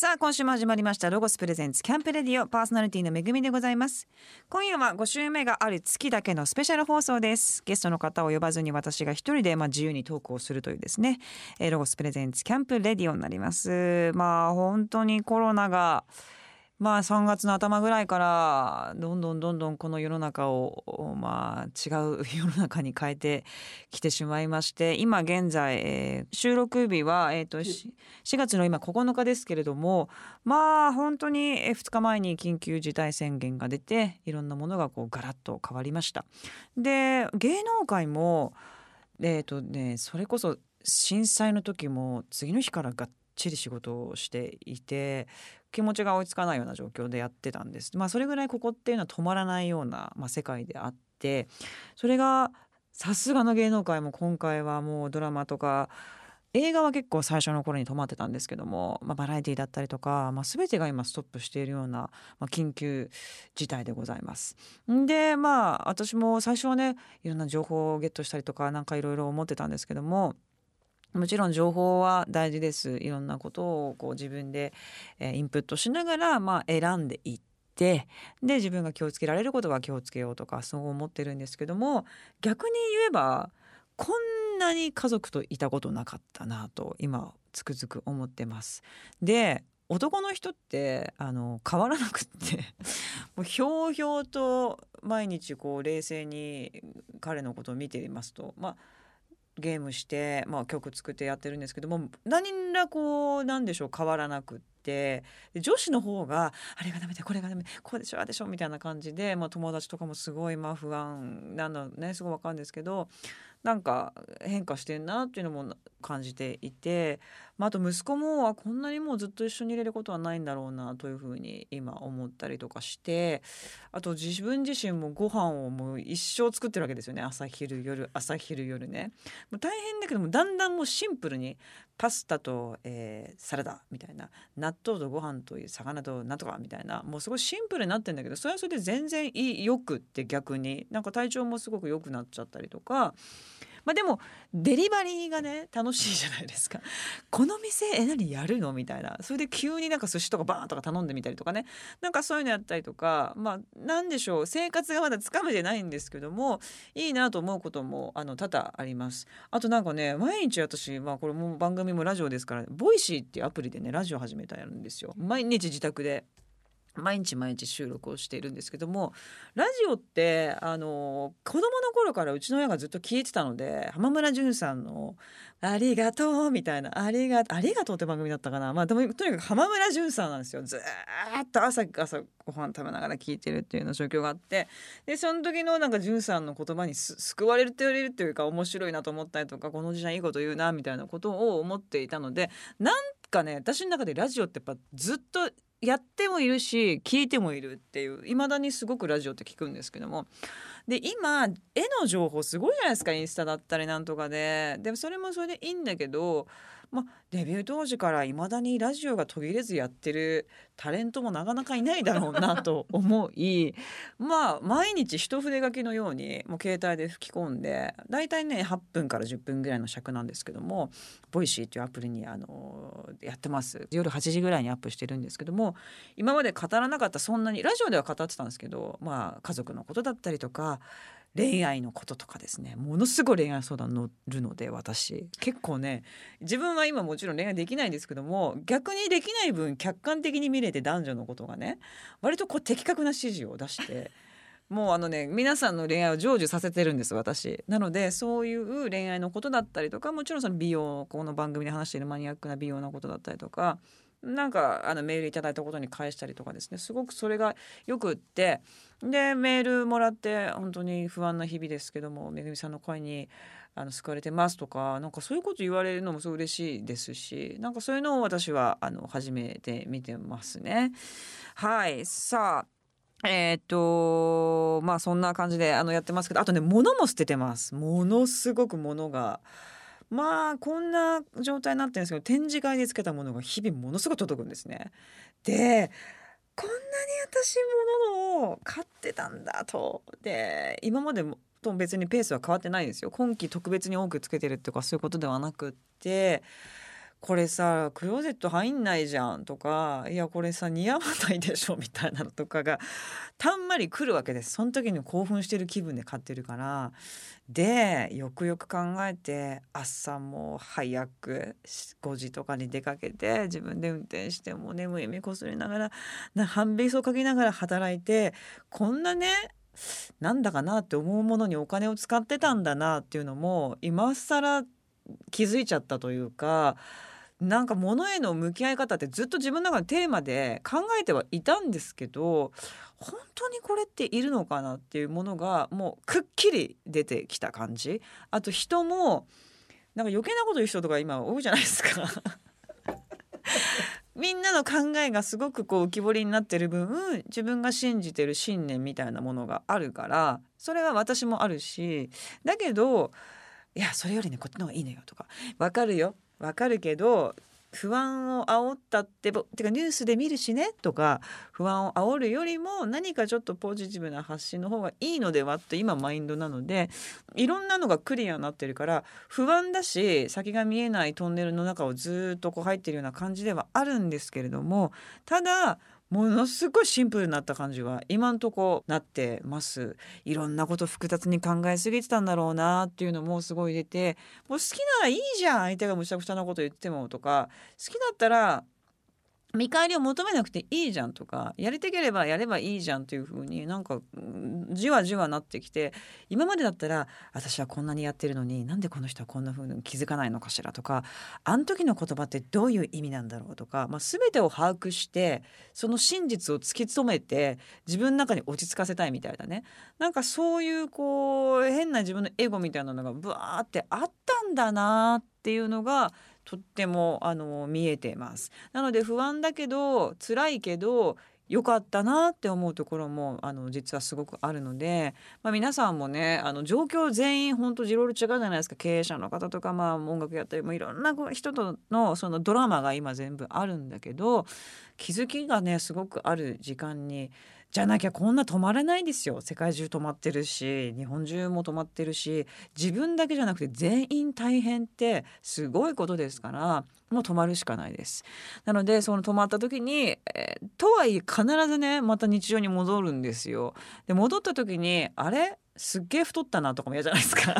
さあ今週も始まりましたロゴスプレゼンツキャンプレディオパーソナリティの恵みでございます。今夜は5週目がある月だけのスペシャル放送です。ゲストの方を呼ばずに私が一人でまあ自由にトークをするというですね、えロゴスプレゼンツキャンプレディオになります。まあ本当にコロナがまあ3月の頭ぐらいからどんどんどんどんこの世の中をまあ違う世の中に変えてきてしまいまして今現在、えー収録日は、えー、とし4月の今9日ですけれどもまあ本当に2日前に緊急事態宣言が出ていろんなものがこうガラッと変わりました。で芸能界もえっ、とねそれこそ震災の時も次の日からがっちり仕事をしていて気持ちが追いつかないような状況でやってたんです。まあそれぐらいここっていうのは止まらないような、まあ、世界であってそれがさすがの芸能界も今回はもうドラマとか映画は結構最初の頃に止まってたんですけども、まあ、バラエティだったりとか、まあ、全てが今ストップしているような、まあ、緊急事態でございます。でまあ私も最初はねいろんな情報をゲットしたりとかなんかいろいろ思ってたんですけどももちろん情報は大事ですいろんなことをこう自分で、えーインプットしながら、まあ、選んでいってで自分が気をつけられることは気をつけようとかそう思ってるんですけども逆に言えばこんなに家族といたことなかったなと今つくづく思ってます。で男の人ってあの変わらなくって もうひょうひょうと毎日こう冷静に彼のことを見ていますとまあゲームして、まあ、曲作ってやってるんですけども何らこう何でしょう変わらなくって女子の方があれがダメでこれがダメこうでしょああでしょみたいな感じで、まあ、友達とかもすごいまあ不安なのねすごいわかるんですけどなんか変化してんなっていうのも感じていて、まあ、あと息子もこんなにもうずっと一緒にいれることはないんだろうなというふうに今思ったりとかしてあと自分自身もご飯をもう一生作ってるわけですよね朝昼夜朝昼夜ね。大変だけどもだんだんもうシンプルにパスタと、えーサラダみたいな納豆とご飯という魚となんとかみたいなもうすごいシンプルになってんだけどそれはそれで全然いいよくって逆になんか体調もすごく良くなっちゃったりとか。まあでもデリバリーがね楽しいじゃないですか。この店え何やるの？みたいなそれで急になんか寿司とかバーンとか頼んでみたりとかねなんかそういうのやったりとかまあなんでしょう生活がまだつかめてないんですけどもいいなと思うこともあの多々あります。あとなんかね毎日私まあこれも番組もラジオですからボイシーっていうアプリでねラジオ始めたやるんですよ。毎日自宅で毎日毎日収録をしているんですけどもラジオってあの子供の頃からうちの親がずっと聞いてたので浜村淳さんの「ありがとう」みたいな「ありがありがとう」って番組だったかな。まあでもとにかく浜村淳さんなんですよ。ずっと朝朝ご飯食べながら聞いてるっていうような状況があってでその時のなんか淳さんの言葉に救われるって言われるっていうか面白いなと思ったりとかこのおじちゃんいいこと言うなみたいなことを思っていたのでなんかね私の中でラジオってやっぱずっとやってもいるし聞いてもいるっていういまだにすごくラジオって聞くんですけども。で今絵の情報すごいじゃないですかインスタだったりなんとかで。でもそれもそれでいいんだけど、まあ、デビュー当時からいまだにラジオが途切れずやってるタレントもなかなかいないだろうなと思い まあ毎日一筆書きのようにもう携帯で吹き込んで大体ね8分から10分ぐらいの尺なんですけどもボイシーっていうアプリにあのやってます。夜8時ぐらいにアップしてるんですけども今まで語らなかったそんなにラジオでは語ってたんですけどまあ家族のことだったりとか恋愛のこととかですね。ものすごい恋愛相談乗るので私。結構ね自分は今もちろん恋愛できないんですけども逆にできない分客観的に見れて男女のことがね割とこう的確な指示を出して。もうあのね皆さんの恋愛を成就させてるんです私。なのでそういう恋愛のことだったりとかもちろんその美容この番組で話しているマニアックな美容のことだったりとかなんかあのメールいただいたことに返したりとかですね。すごくそれがよくってでメールもらって本当に不安な日々ですけどもめぐみさんの声にあの救われてますとかなんかそういうこと言われるのもすごい嬉しいですしなんかそういうのを私はあの初めて見てますね。はいさあえっとまあそんな感じであのやってますけどあとね物も捨ててますものすごく物がまあこんな状態になってるんですけど展示会でつけたものが日々ものすごく届くんですね。でこんなに私物を買ってたんだと。で今までもと別にペースは変わってないですよ。今季特別に多くつけてるとかそういうことではなくって。これさクローゼット入んないじゃんとかいやこれさ似合わないでしょみたいなのとかがたんまり来るわけです。その時に興奮してる気分で買ってるから。でよくよく考えて朝も早く5時とかに出かけて自分で運転してもう眠い目こすりながらな半べそをかけながら働いてこんなねなんだかなって思うものにお金を使ってたんだなっていうのも今更気づいちゃったというかなんか物への向き合い方ってずっと自分の中のテーマで考えてはいたんですけど本当にこれっているのかなっていうものがもうくっきり出てきた感じ。あと人もなんか余計なこと言う人とか今多いじゃないですか。みんなの考えがすごくこう浮き彫りになってる分自分が信じてる信念みたいなものがあるからそれは私もあるしだけどいやそれよりねこっちの方がいいのよとかわかるよ。わかるけど不安を煽ったっててかニュースで見るしねとか不安を煽るよりも何かちょっとポジティブな発信の方がいいのではって今マインドなのでいろんなのがクリアになってるから不安だし先が見えないトンネルの中をずっとこう入ってるような感じではあるんですけれどもただものすごいシンプルになった感じは今んとこなってます。いろんなこと複雑に考えすぎてたんだろうなっていうのもすごい出てもう好きならいいじゃん相手がむちゃくちゃなこと言ってもとか好きだったら見返りを求めなくていいじゃんとかやりたければやればいいじゃんという風になんかじわじわなってきて今までだったら私はこんなにやってるのになんでこの人はこんな風に気づかないのかしらとかあの時の言葉ってどういう意味なんだろうとか、まあ、全てを把握してその真実を突き止めて自分の中に落ち着かせたいみたいなね。なんかそういうこう変な自分のエゴみたいなのがブワーってあったんだなっていうのがとってもあの見えてます。なので不安だけど辛いけど良かったなって思うところもあの実はすごくあるので、まあ、皆さんもねあの状況全員本当いろいろ違うじゃないですか。経営者の方とか、まあ、音楽やったりもいろんな人とのそのドラマが今全部あるんだけど気づきがねすごくある時間にじゃなきゃこんな止まれないですよ。世界中止まってるし日本中も止まってるし自分だけじゃなくて全員大変ってすごいことですからもう止まるしかないです。なのでその止まった時に、えー、とはいえ必ずねまた日常に戻るんですよ。で戻った時にあれ？すっげえ太ったなとかも嫌じゃないですか。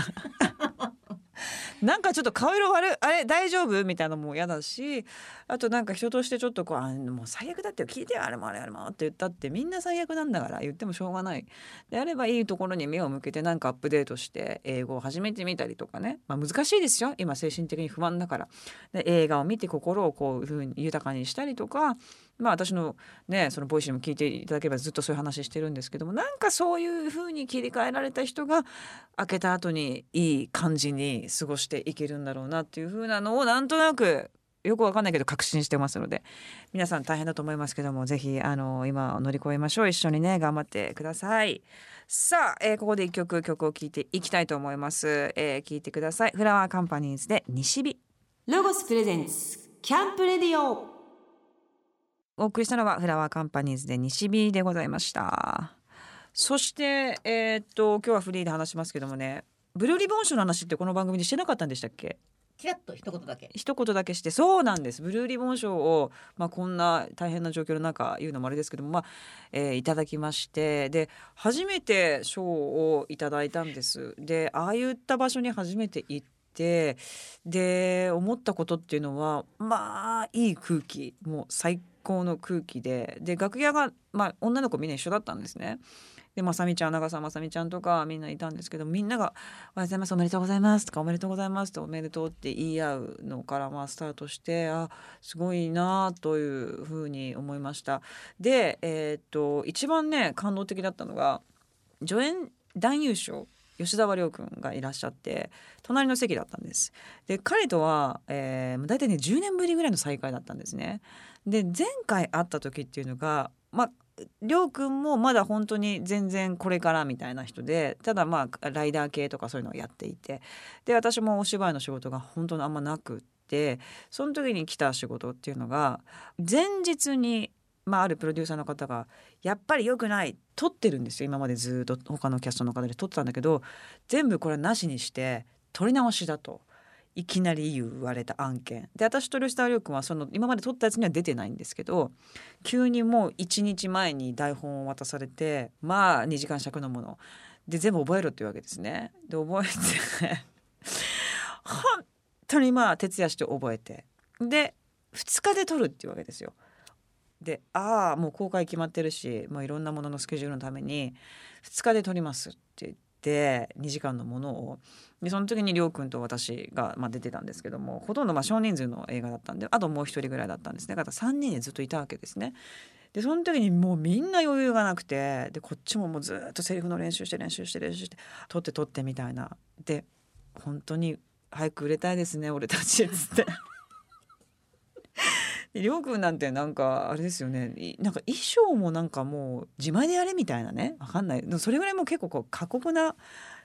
なんかちょっと顔色悪いあれ大丈夫？みたいなのも嫌だしあとなんか人としてちょっとこうあもう最悪だって聞いてよあれもあれあれもって言ったってみんな最悪なんだから言ってもしょうがない。であればいいところに目を向けてなんかアップデートして英語を始めてみたりとかね、まあ、難しいですよ。今精神的に不安だから。で映画を見て心をこういうふうに豊かにしたりとかまあ私のねその Voicy も聞いていただければずっとそういう話してるんですけどもなんかそういうふうに切り替えられた人が開けた後にいい感じに過ごしていけるんだろうなっていうふうなのをなんとなくよくわかんないけど確信してますので皆さん大変だと思いますけどもぜひあの今乗り越えましょう。一緒にね頑張ってください。さあ、えー、ここで一曲曲を聴いていきたいと思います、えー、聞いてください。フラワーカンパニーズで西日。ロゴスプレゼンツキャンプレディオ。お送りしたのはフラワーカンパニーズで西日でございました。そしてえー、っと今日はフリーで話しますけどもね。ブルーリボン賞の話ってこの番組でしてなかったんでしたっけ？ちらっと一言だけ。一言だけして。そうなんです。ブルーリボン賞を、まあ、こんな大変な状況の中言うのもあれですけども、まあえー、いただきまして。で初めて賞をいただいたんです。でああいった場所に初めて行ってで思ったことっていうのはまあいい空気。もう最高の空気でで楽屋が、まあ、女の子みんな一緒だったんですね。でまさみちゃん長澤まさみちゃんとかみんないたんですけどみんなが「おはようございますおめでとうございます」とか「おめでとうございます」と「おめでとう」って言い合うのからまあスタートしてあすごいなというふうに思いました。で、えー、っと一番ね感動的だったのが助演男優賞吉沢亮君がいらっしゃって隣の席だったんです。で彼とは、えー、大体ね10年ぶりぐらいの再会だったんですね。で前回会った時っていうのがまありょうくんもまだ本当に全然これからみたいな人でただまあライダー系とかそういうのをやっていてで私もお芝居の仕事が本当にあんまなくってその時に来た仕事っていうのが前日にまあ、あるプロデューサーの方がやっぱり良くない撮ってるんですよ。今までずっと他のキャストの方で撮ってたんだけど全部これなしにして撮り直しだと。いきなり言われた案件。で私と吉田亮君はその今まで撮ったやつには出てないんですけど急にもう1日前に台本を渡されてまあ2時間尺のもの。で全部覚えろっていうわけですね。で覚えて 本当にまあ徹夜して覚えて。で2日で撮るっていうわけですよ。でああもう公開決まってるし、まあ、いろんなもののスケジュールのために2日で撮りますって言って2時間のものをでその時にりょうくんと私が、まあ、出てたんですけどもほとんどまあ少人数の映画だったんであともう一人ぐらいだったんですねだから3人でずっといたわけですね。でその時にもうみんな余裕がなくてでこっちももうずっとセリフの練習して練習して練習して撮って撮ってみたいなで本当に早く売れたいですね俺たちっつって。りょうくんなんてなんかあれですよね。なんか衣装もなんかもう自前でやれみたいなね。わかんない。それぐらいもう結構こう過酷な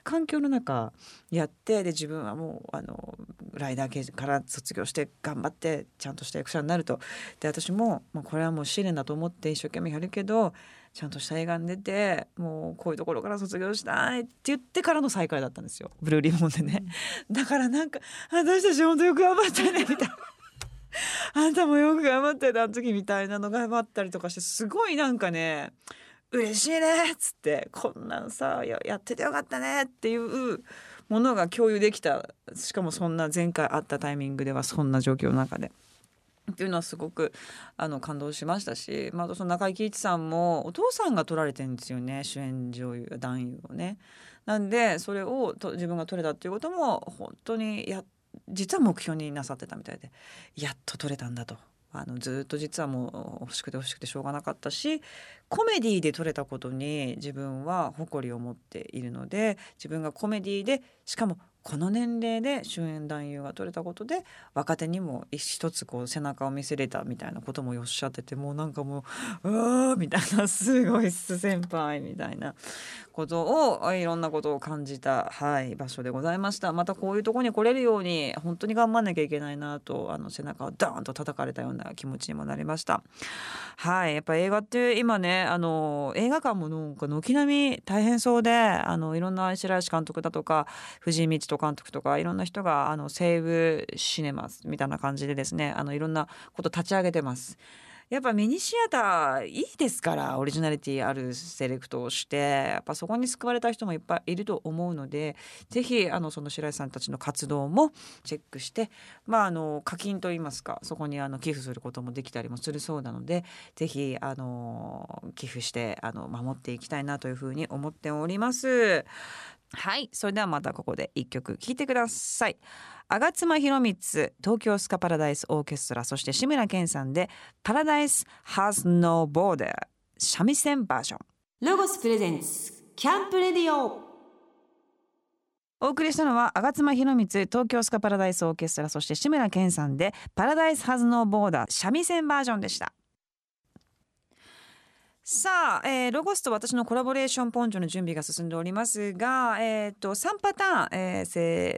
環境の中やってで自分はもうあのライダー系から卒業して頑張ってちゃんとした役者になると。で私も、まあ、これはもう試練だと思って一生懸命やるけどちゃんとした映画に出てもうこういうところから卒業したいって言ってからの再会だったんですよ。ブルーリボンでね、うん、だからなんか私たち本当よく頑張ってねみたいな。あんたもよく頑張ってた時みたいなのがあったりとかしてすごいなんかね嬉しいねっつってこんなんさやっててよかったねっていうものが共有できたしかもそんな前回会ったタイミングではそんな状況の中で。っていうのはすごくあの感動しましたし、まあ、その中井貴一さんもお父さんが撮られてるんですよね主演女優男優をね。なんでそれをと自分が撮れたっていうことも本当にや実は目標になさってたみたいでやっと取れたんだと。あのずっと実はもう欲しくて欲しくてしょうがなかったしコメディで撮れたことに自分は誇りを持っているので自分がコメディでしかもこの年齢で主演男優が取れたことで若手にも一つこう背中を見せれたみたいなこともおっしゃっててもうなんかもううわみたいなすごいっす先輩みたいなことをいろんなことを感じた、はい、場所でございました。またこういうとこに来れるように本当に頑張んなきゃいけないなとあの背中をダーンと叩かれたような気持ちにもなりました。はいやっぱ映画って今ねあの映画館もなんか軒並み大変そうであのいろんな白石監督だとか藤井道人監督とかいろんな人があの西武シネマスみたいな感じでですねあのいろんなこと立ち上げてます。やっぱミニシアターいいですからオリジナリティあるセレクトをしてやっぱそこに救われた人もいっぱいいると思うのでぜひあのその白石さんたちの活動もチェックしてまああの課金といいますかそこにあの寄付することもできたりもするそうなのでぜひあの寄付してあの守っていきたいなというふうに思っております。はいそれではまたここで一曲聴いてください。吾妻弘光東京スカパラダイスオーケストラそして志村けんさんでパラダイス has no border 三味線バージョン。ロゴスプレゼンツキャンプレディオ。お送りしたのは吾妻弘光東京スカパラダイスオーケストラそして志村けんさんでパラダイスハズノーボーダー三味線バージョンでしたさあ、えー、ロゴスと私のコラボレーションポンチョの準備が進んでおりますが、えーと、3パターン、え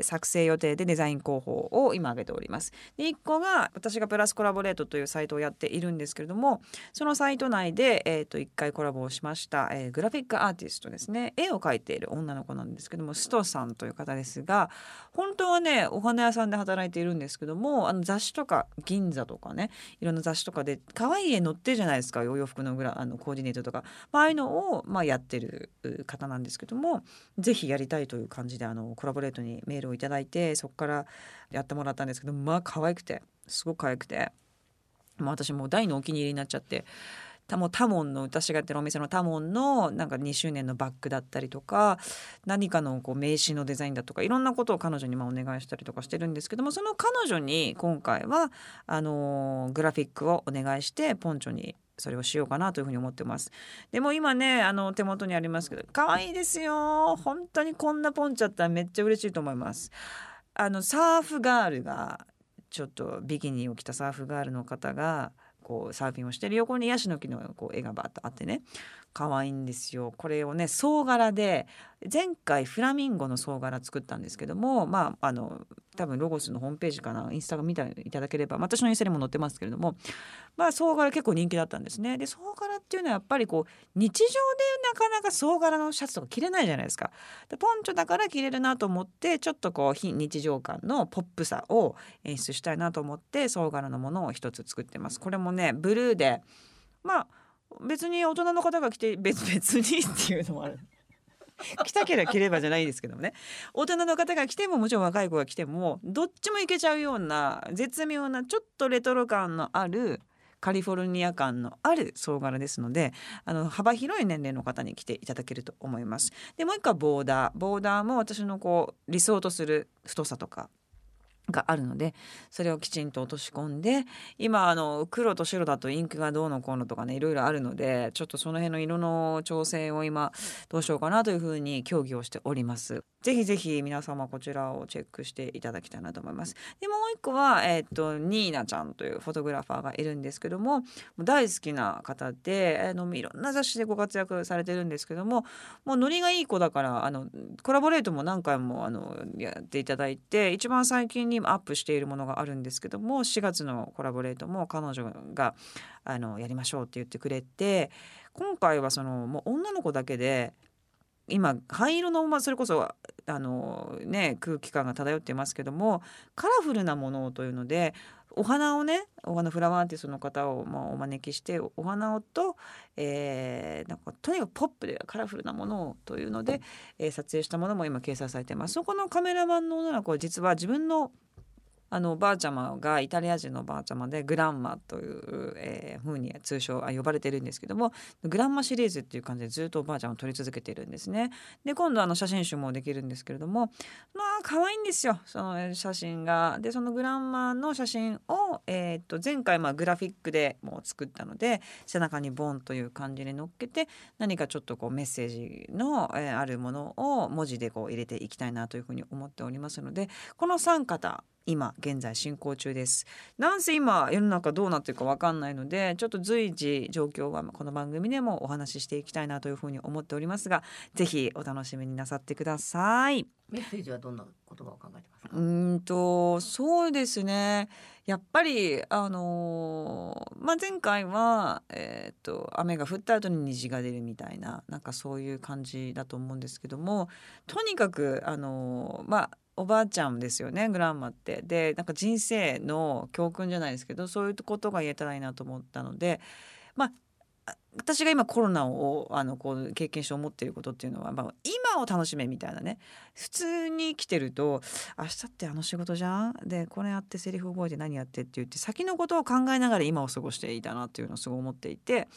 ー、作成予定でデザイン広報を今挙げております。で1個が私がプラスコラボレートというサイトをやっているんですけれどもそのサイト内で、えーと、1回コラボをしました、えー、グラフィックアーティストですね絵を描いている女の子なんですけどもストさんという方ですが本当はねお花屋さんで働いているんですけどもあの雑誌とか銀座とかねいろんな雑誌とかで可愛い絵載ってるじゃないですかお洋服のグラあのコーディネートとか、まああいうのを、まあ、やってる方なんですけども是非やりたいという感じであのコラボレートにメールを頂いてそこからやってもらったんですけどまあ可愛くてすごく可愛くて、まあ、私も大のお気に入りになっちゃって。もタモンの私がやってるお店のタモンのなんか2周年のバッグだったりとか何かのこう名刺のデザインだとかいろんなことを彼女にまあお願いしたりとかしてるんですけどもその彼女に今回はあのグラフィックをお願いしてポンチョにそれをしようかなというふうに思ってます。でも今ねあの手元にありますけど可愛いですよ。本当にこんなポンチャったらめっちゃ嬉しいと思います。あのサーフガールがちょっとビキニを着たサーフガールの方がこうサーフィンをしてる横にヤシの木のこう絵がバッとあってね。可愛いんですよ。これをね総柄で前回フラミンゴの総柄作ったんですけどもまああの多分ロゴスのホームページかなインスタが見ていただければ私のインスタにも載ってますけれどもまあ総柄結構人気だったんですね。で総柄っていうのはやっぱりこう日常でなかなか総柄のシャツとか着れないじゃないですか。でポンチョだから着れるなと思ってちょっとこう非日常感のポップさを演出したいなと思って総柄のものを一つ作ってます。これもねブルーでまあ別に大人の方が着て別 別にっていうのもある。着たければ着ればじゃないですけどもね。大人の方が来てももちろん若い子が来てもどっちもいけちゃうような絶妙なちょっとレトロ感のあるカリフォルニア感のある総柄ですのであの幅広い年齢の方に来ていただけると思います。でもう一個はボーダー。ボーダーも私のこう理想とする太さとかがあるのでそれをきちんと落とし込んで今あの黒と白だとインクがどうのこうのとかねいろいろあるのでちょっとその辺の色の調整を今どうしようかなというふうに協議をしております。ぜひぜひ皆様こちらをチェックしていただきたいなと思います。でもう一個はえっ、とニーナちゃんというフォトグラファーがいるんですけどももう大好きな方であのいろんな雑誌でご活躍されてるんですけどももうノリがいい子だからあのコラボレートも何回もあのやっていただいて一番最近にアップしているものがあるんですけども4月のコラボレートも彼女があのやりましょうって言ってくれて今回はそのもう女の子だけで今灰色のまあそれこそあのね空気感が漂ってますけどもカラフルなものというのでお花をねお花フラワーアーティストの方をまあお招きしてお花をと、えーなんかとにかくポップでカラフルなものをというので、えー撮影したものも今掲載されてます。そこのカメラマンの女の子は実は自分のあのおばあちゃまがイタリア人のおばあちゃまでグランマという、えー、風に通称呼ばれてるんですけどもグランマシリーズっていう感じでずっとおばあちゃんを撮り続けているんですね。で今度あの写真集もできるんですけれどもまあ可愛いんですよその写真が。でそのグランマの写真を、えー、と前回まあグラフィックでもう作ったので背中にボンという感じに乗っけて何かちょっとこうメッセージの、えーあるものを文字でこう入れていきたいなというふうに思っておりますのでこの3方今現在進行中です。なんせ今世の中どうなってるかわかんないのでちょっと随時状況はこの番組でもお話ししていきたいなというふうに思っておりますがぜひお楽しみになさってください。メッセージはどんな言葉を考えてますか？う。ーんとそうですね。やっぱりあのーまあ、前回は、えー、と雨が降った後に虹が出るみたいななんかそういう感じだと思うんですけどもとにかくあのーまあおばあちゃんですよねグランマって。でなんか人生の教訓じゃないですけどそういうことが言えたらいいなと思ったのでまあ私が今コロナをあのこう経験して思っていることっていうのは、まあ、今を楽しめみたいなね。普通に生きてると明日ってあの仕事じゃん？でこれやってセリフ覚えて何やって？って言って先のことを考えながら今を過ごしていたなっていうのをすごい思っていて。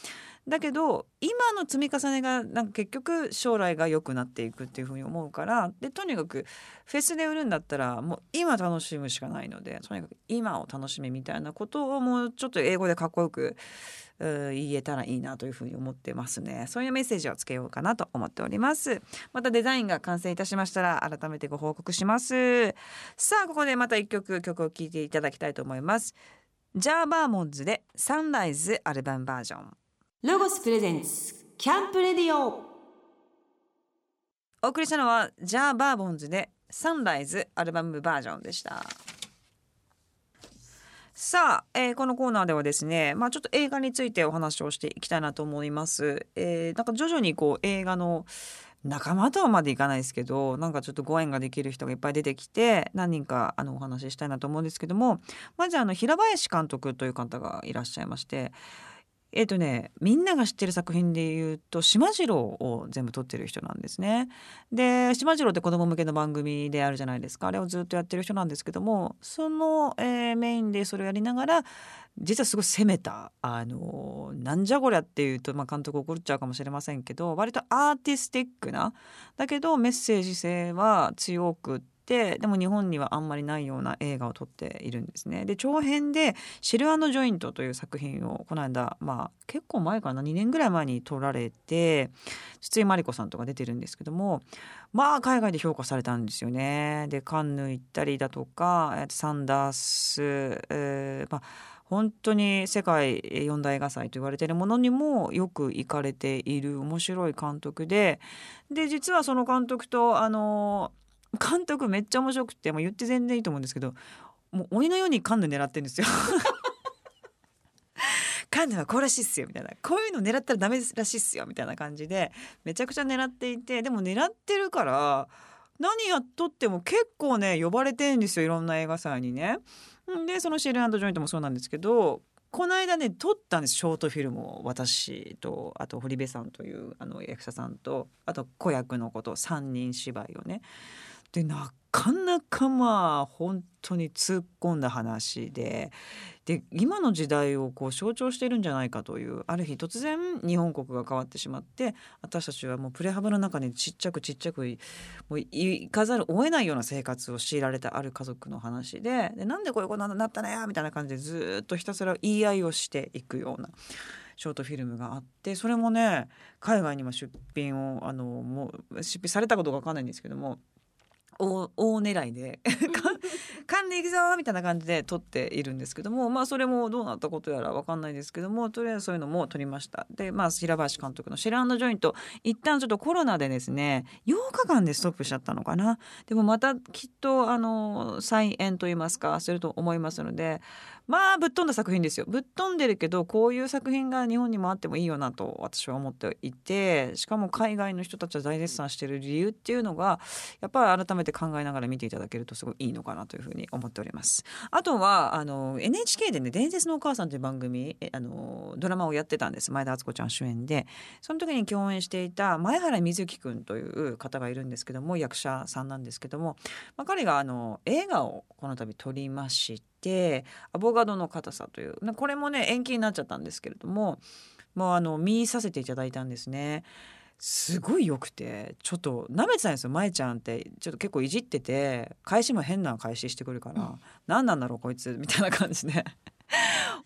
だけど今の積み重ねがなんか結局将来が良くなっていくっていうふうに思うからでとにかくフェスで売るんだったらもう今楽しむしかないのでとにかく今を楽しめみたいなことをもうちょっと英語でかっこよく言えたらいいなというふうに思ってますね。そういうメッセージをつけようかなと思っております。またデザインが完成いたしましたら改めてご報告します。さあここでまた一曲曲を聴いていただきたいと思います。ジャーバーモンズでサンライズアルバムバージョン。ロゴスプレゼンツキャンプレディオ。お送りしたのはジャーバーボンズでサンライズアルバムバージョンでしたさあ、えーこのコーナーではですね、まあ、ちょっと映画についてお話をしていきたいなと思います。えーなんか徐々にこう映画の仲間とはまでいかないですけどなんかちょっとご縁ができる人がいっぱい出てきて何人かあのお話ししたいなと思うんですけどもまずあの平林監督という方がいらっしゃいましてえっ、とねみんなが知ってる作品で言うと島次郎を全部撮ってる人なんですね。で島次郎って子供向けの番組であるじゃないですかあれをずっとやってる人なんですけどもその、えーメインでそれをやりながら実はすごい攻めたあのなんじゃこりゃっていうと、まあ、監督怒っちゃうかもしれませんけど割とアーティスティックなだけどメッセージ性は強くてでも日本にはあんまりないような映画を撮っているんですね。で長編で「シルジョイント」という作品をこの間まあ結構前かな？2年ぐらい前に撮られて筒井真理子さんとか出てるんですけどもまあ海外で評価されたんですよね。でカンヌ行ったりだとかサンダース、えーまあ本当に世界四大映画祭と言われているものにもよく行かれている面白い監督でで実はその監督とあの監督めっちゃ面白くて、まあ、言って全然いいと思うんですけどもう鬼のようにカンヌ狙ってんですよ。カンヌはこうらしいっすよみたいなこういうの狙ったらダメらしいっすよみたいな感じでめちゃくちゃ狙っていてでも狙ってるから何やっとっても結構ね呼ばれてるんですよいろんな映画祭にね。でそのシェルジョイントもそうなんですけどこの間ね撮ったんですショートフィルムを私とあと堀部さんというあの役者さんとあと子役の子と3人芝居をね。でなかなかまあ本当に突っ込んだ話でで今の時代をこう象徴しているんじゃないかというある日突然日本国が変わってしまって私たちはもうプレハブの中にちっちゃくちっちゃくもう行かざるを得ないような生活を強いられたある家族の話ででなんでこういうことになったのやみたいな感じでずっとひたすら言い合いをしていくような。ショートフィルムがあってそれもね海外にも出品をあのもう出品されたことが分かんないんですけども大狙いで。でいくぞみたいな感じで撮っているんですけどもまあそれもどうなったことやら分かんないですけどもとりあえずそういうのも撮りました。でまあ平林監督の「シェランドジョイント」一旦ちょっとコロナでですね8日間でストップしちゃったのかな。でもまたきっとあの再演といいますかすると思いますのでまあぶっ飛んだ作品ですよ。ぶっ飛んでるけどこういう作品が日本にもあってもいいよなと私は思っていてしかも海外の人たちは大絶賛してる理由っていうのがやっぱり改めて考えながら見ていただけるとすごいいいのかなというふうに思います。思っております。あとはあの NHK でね伝説のお母さんという番組あのドラマをやってたんです。前田敦子ちゃん主演で。その時に共演していた前原瑞樹君という方がいるんですけども役者さんなんですけども、まあ、彼があの映画をこの度撮りましてアボガドの硬さというこれもね延期になっちゃったんですけれどももうあの見させていただいたんですね。すごい良くてちょっと舐めてたんですよ舞ちゃんって。ちょっと結構いじってて返しも変な返ししてくるから、うん、何なんだろうこいつみたいな感じで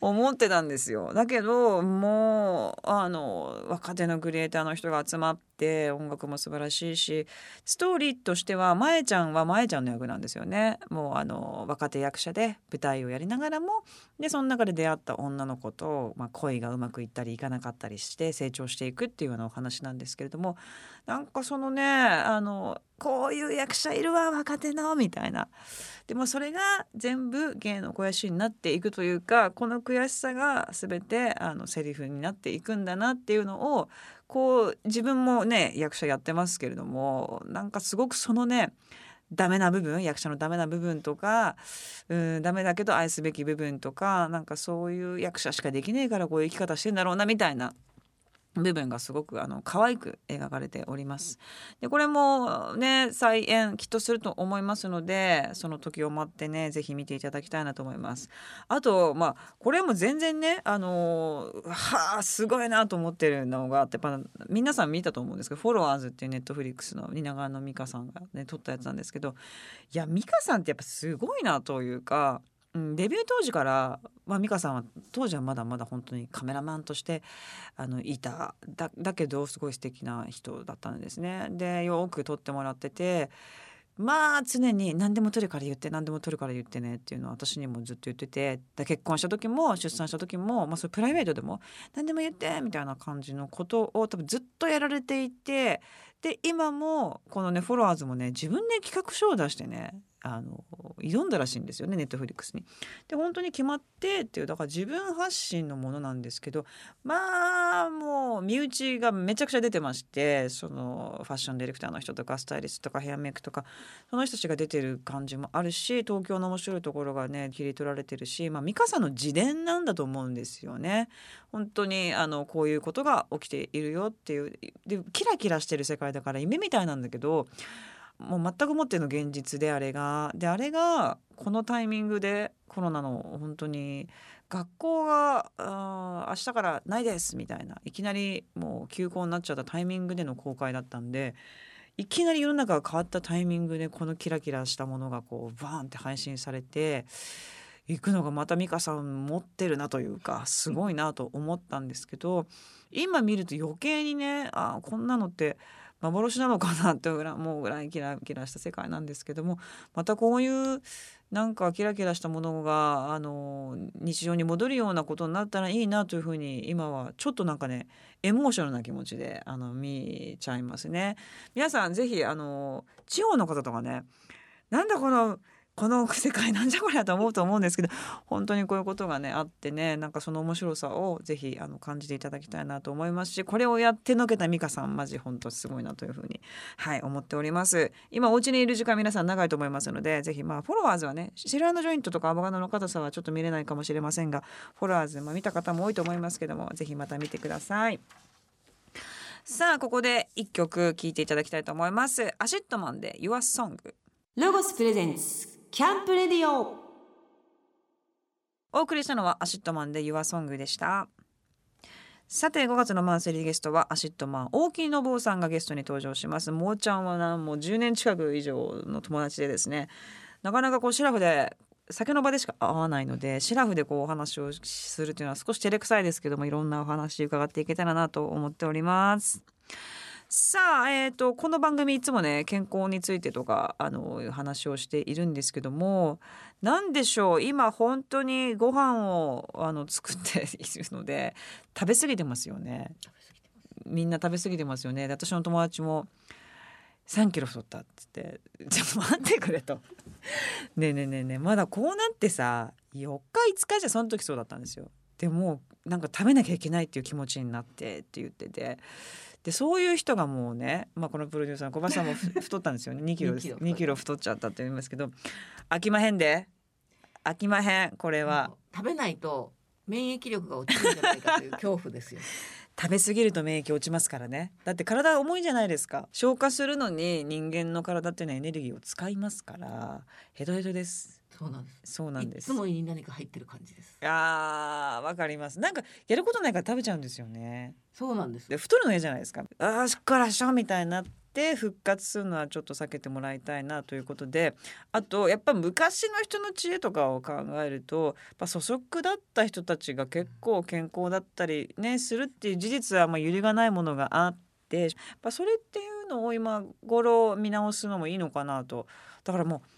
思ってたんですよ。だけどもうあの若手のクリエイターの人が集まって音楽も素晴らしいしストーリーとしてはまえちゃんはまえちゃんの役なんですよね。もうあの若手役者で舞台をやりながらもでその中で出会った女の子と、まあ、恋がうまくいったりいかなかったりして成長していくっていうようなお話なんですけれどもなんかそのねあのこういう役者いるわ若手のみたいな。でもそれが全部芸の肥やしになっていくというかこの悔しさが全てあのセリフになっていくんだなっていうのをこう自分もね役者やってますけれどもなんかすごくそのねダメな部分役者のダメな部分とかうんダメだけど愛すべき部分とかなんかそういう役者しかできねえからこういう生き方してんだろうなみたいな。部分がすごくあの可愛く描かれております。でこれもね再演きっとすると思いますのでその時を待ってね是非見ていただきたいなと思います。あとまあこれも全然ねあのはあすごいなと思ってるのがあってやっぱ皆さん見たと思うんですけど「フォロワーズ」っていうネットフリックスの蜷川の美香さんがね撮ったやつなんですけどいや美香さんってやっぱすごいなというか。うん、デビュー当時から、まあ、美香さんは当時はまだまだ本当にカメラマンとしてあのいただだけどすごい素敵な人だったんですね。でよく撮ってもらっててまあ常に何でも撮るから言って何でも撮るから言ってねっていうのは私にもずっと言ってて結婚した時も出産した時も、まあ、それプライベートでも何でも言ってみたいな感じのことを多分ずっとやられていてで今もこのねフォロワーズもね自分で企画書を出してねあの挑んだらしいんですよねネットフリックスに。で本当に決まってっていうだから自分発信のものなんですけどまあもう身内がめちゃくちゃ出てましてそのファッションディレクターの人とかスタイリストとかヘアメイクとかその人たちが出てる感じもあるし東京の面白いところがね切り取られてるし、まあ、美香さんの自伝なんだと思うんですよね。本当にあのこういうことが起きているよっていうでキラキラしてる世界だから夢みたいなんだけどもう全くもっての現実であれがであれがこのタイミングでコロナの本当に学校が明日からないですみたいないきなりもう休校になっちゃったタイミングでの公開だったんでいきなり世の中が変わったタイミングでこのキラキラしたものがこうバーンって配信されていくのがまた美香さん持ってるなというかすごいなと思ったんですけど今見ると余計にねあこんなのって幻なのかなって思うぐらいキラキラした世界なんですけどもまたこういうなんかキラキラしたものがあの日常に戻るようなことになったらいいなというふうに今はちょっとなんかねエモーショナルな気持ちであの見ちゃいますね。皆さんぜひあの地方の方とかねなんだこのこの世界なんじゃこりゃと思うと思うんですけど本当にこういうことがねあってねなんかその面白さをぜひあの感じていただきたいなと思いますしこれをやってのけた美香さんマジ本当すごいなというふうにはい思っております。今お家にいる時間皆さん長いと思いますのでぜひまあフォロワーズはねシラーのジョイントとかアボカドの硬さはちょっと見れないかもしれませんがフォロワーズ、まあ、見た方も多いと思いますけどもぜひまた見てください。さあここで一曲聴いていただきたいと思います。 ACIDMANで Your Song ロゴスプレゼンツキャンプレディオ。お送りしたのはアシットマンで Your Song でした。さて5月のマンスリーゲストは ACIDMAN大木伸夫さんがゲストに登場します。もーちゃんはなもう10年近く以上の友達でですね。なかなかこうシラフで酒の場でしか会わないのでシラフでこうお話をするというのは少し照れくさいですけどもいろんなお話伺っていけたらなと思っております。さあ、えーと、この番組いつもね健康についてとかあの話をしているんですけども何でしょう今本当にご飯をあの作っているので食べ過ぎてますよね。みんな食べ過ぎてますよね。私の友達も3キロ太ったっつって「ちょっと待ってくれ」と「ねえねえねえねえまだこうなってさ4日5日じゃその時そうだったんですよ。でもなんか食べなきゃいけないっていう気持ちになってって言ってて。でそういう人がもうね、まあ、このプロデューサーの小林さんも 太ったんですよね。2キロです。2キロ太っちゃったって言いますけど飽きまへんで。飽きまへん。これは。食べないと免疫力が落ちるんじゃないかという恐怖ですよ食べ過ぎると免疫落ちますからね。だって体重いじゃないですか。消化するのに人間の体っていうのはエネルギーを使いますからヘトヘトです。そうなんです。そうなんです。いつも胃に何か入ってる感じです。あーわかります。なんかやることないから食べちゃうんですよね。そうなんです。で太るの嫌じゃないですか。あーしっからしょみたいになって復活するのはちょっと避けてもらいたいなということであとやっぱ昔の人の知恵とかを考えるとやっぱ粗食だった人たちが結構健康だったりねするっていう事実はまあ揺りがないものがあってやっぱそれっていうのを今頃見直すのもいいのかなと。だからもう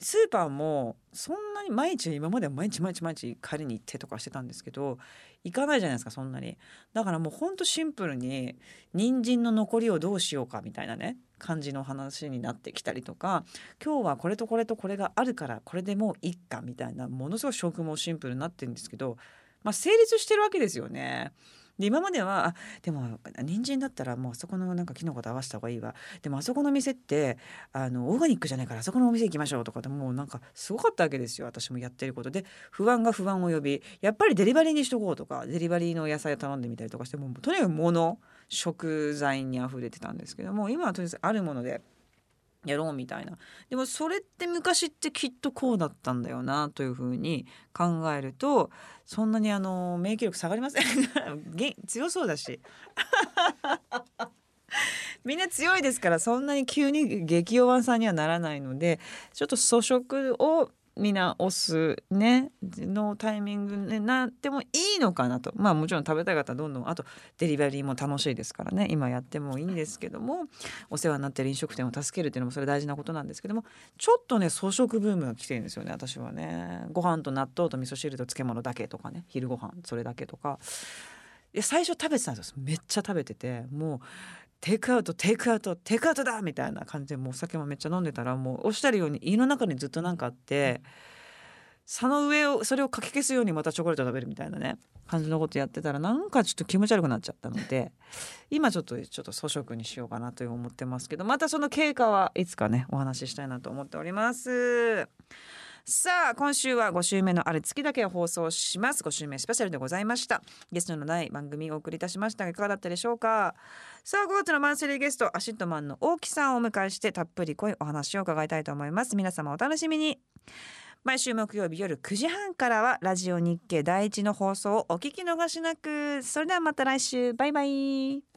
スーパーもそんなに毎日今までは毎日毎日毎日借りに行ってとかしてたんですけど行かないじゃないですかそんなにだからもうほんとシンプルに人参の残りをどうしようかみたいなね感じの話になってきたりとか今日はこれとこれとこれがあるからこれでもういっかみたいなものすごい食もシンプルになってるんですけどまあ成立してるわけですよね。で今まではでも人参だったらもうあそこのなんかキノコと合わせた方がいいわ。でもあそこの店ってあのオーガニックじゃないからあそこのお店行きましょうとかでもうなんかすごかったわけですよ。私もやってること。で不安が不安を呼びやっぱりデリバリーにしとこうとかデリバリーの野菜を頼んでみたりとかしてもうとにかく物食材にあふれてたんですけども今はとりあえずあるものでやろうみたいな。でもそれって昔ってきっとこうだったんだよなというふうに考えるとそんなにあの免疫力下がりません。強そうだし。みんな強いですからそんなに急に激弱さんにはならないのでちょっと粗食を見直すねのタイミングになってもいいのかなと。まあもちろん食べたい方はどんどんあとデリバリーも楽しいですからね。今やってもいいんですけどもお世話になってる飲食店を助けるっていうのもそれ大事なことなんですけどもちょっとね粗食ブームが来てるんですよね私はね。ご飯と納豆と味噌汁と漬物だけとかね。昼ご飯それだけとか。いや最初食べてたんですめっちゃ食べててもうテイクアウトテイクアウトテイクアウトだみたいな感じでもうお酒もめっちゃ飲んでたらもうおっしゃるように胃の中にずっとなんかあってその上をそれをかき消すようにまたチョコレート食べるみたいなね感じのことやってたらなんかちょっと気持ち悪くなっちゃったので 今ちょっとちょっと粗食にしようかなと思ってますけどまたその経過はいつかねお話ししたいなと思っております。さあ今週は5週目のある月だけを放送します。5週目スペシャルでございました。ゲストのない番組をお送りいたしました。がいかがだったでしょうか？さあ5月のマンスリーゲスト ACIDMAN の大木さんをお迎えしてたっぷり濃いお話を伺いたいと思います。皆様お楽しみに。毎週木曜日夜9時半からはラジオ日経第一の放送をお聞き逃しなく。それではまた来週。バイバイ。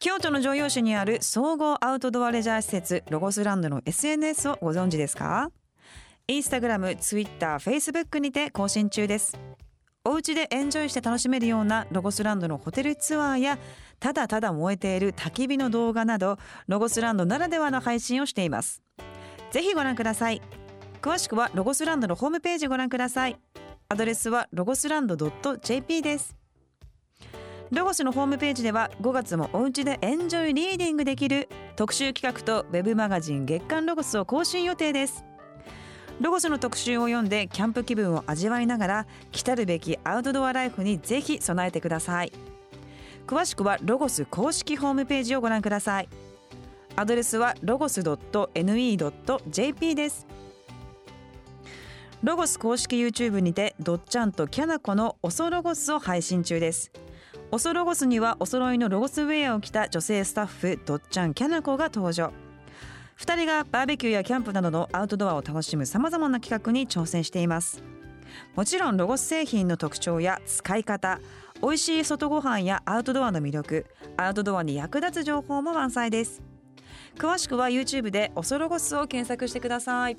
京都の城陽市にある総合アウトドアレジャー施設ロゴスランドの SNS をご存知ですか？インスタグラム、ツイッター、フェイスブックにて更新中です。お家でエンジョイして楽しめるようなロゴスランドのホテルツアーやただただ燃えている焚き火の動画などロゴスランドならではの配信をしています。ぜひご覧ください。詳しくはロゴスランドのホームページご覧ください。アドレスはロゴスランド .jp です。ロゴスのホームページでは5月もお家でエンジョイリーディングできる特集企画とウェブマガジン月刊ロゴスを更新予定です。ロゴスの特集を読んでキャンプ気分を味わいながら来たるべきアウトドアライフにぜひ備えてください。詳しくはロゴス公式ホームページをご覧ください。アドレスはロゴス .ne.jp です。ロゴス公式 YouTube にてドッチャンとキャナコのオソロゴスを配信中です。オソロゴスにはお揃いのロゴスウェアを着た女性スタッフドッチャンキャナコが登場。2人がバーベキューやキャンプなどのアウトドアを楽しむさまざまな企画に挑戦しています。もちろんロゴス製品の特徴や使い方美味しい外ご飯やアウトドアの魅力アウトドアに役立つ情報も満載です。詳しくは YouTube でオソロゴスを検索してください。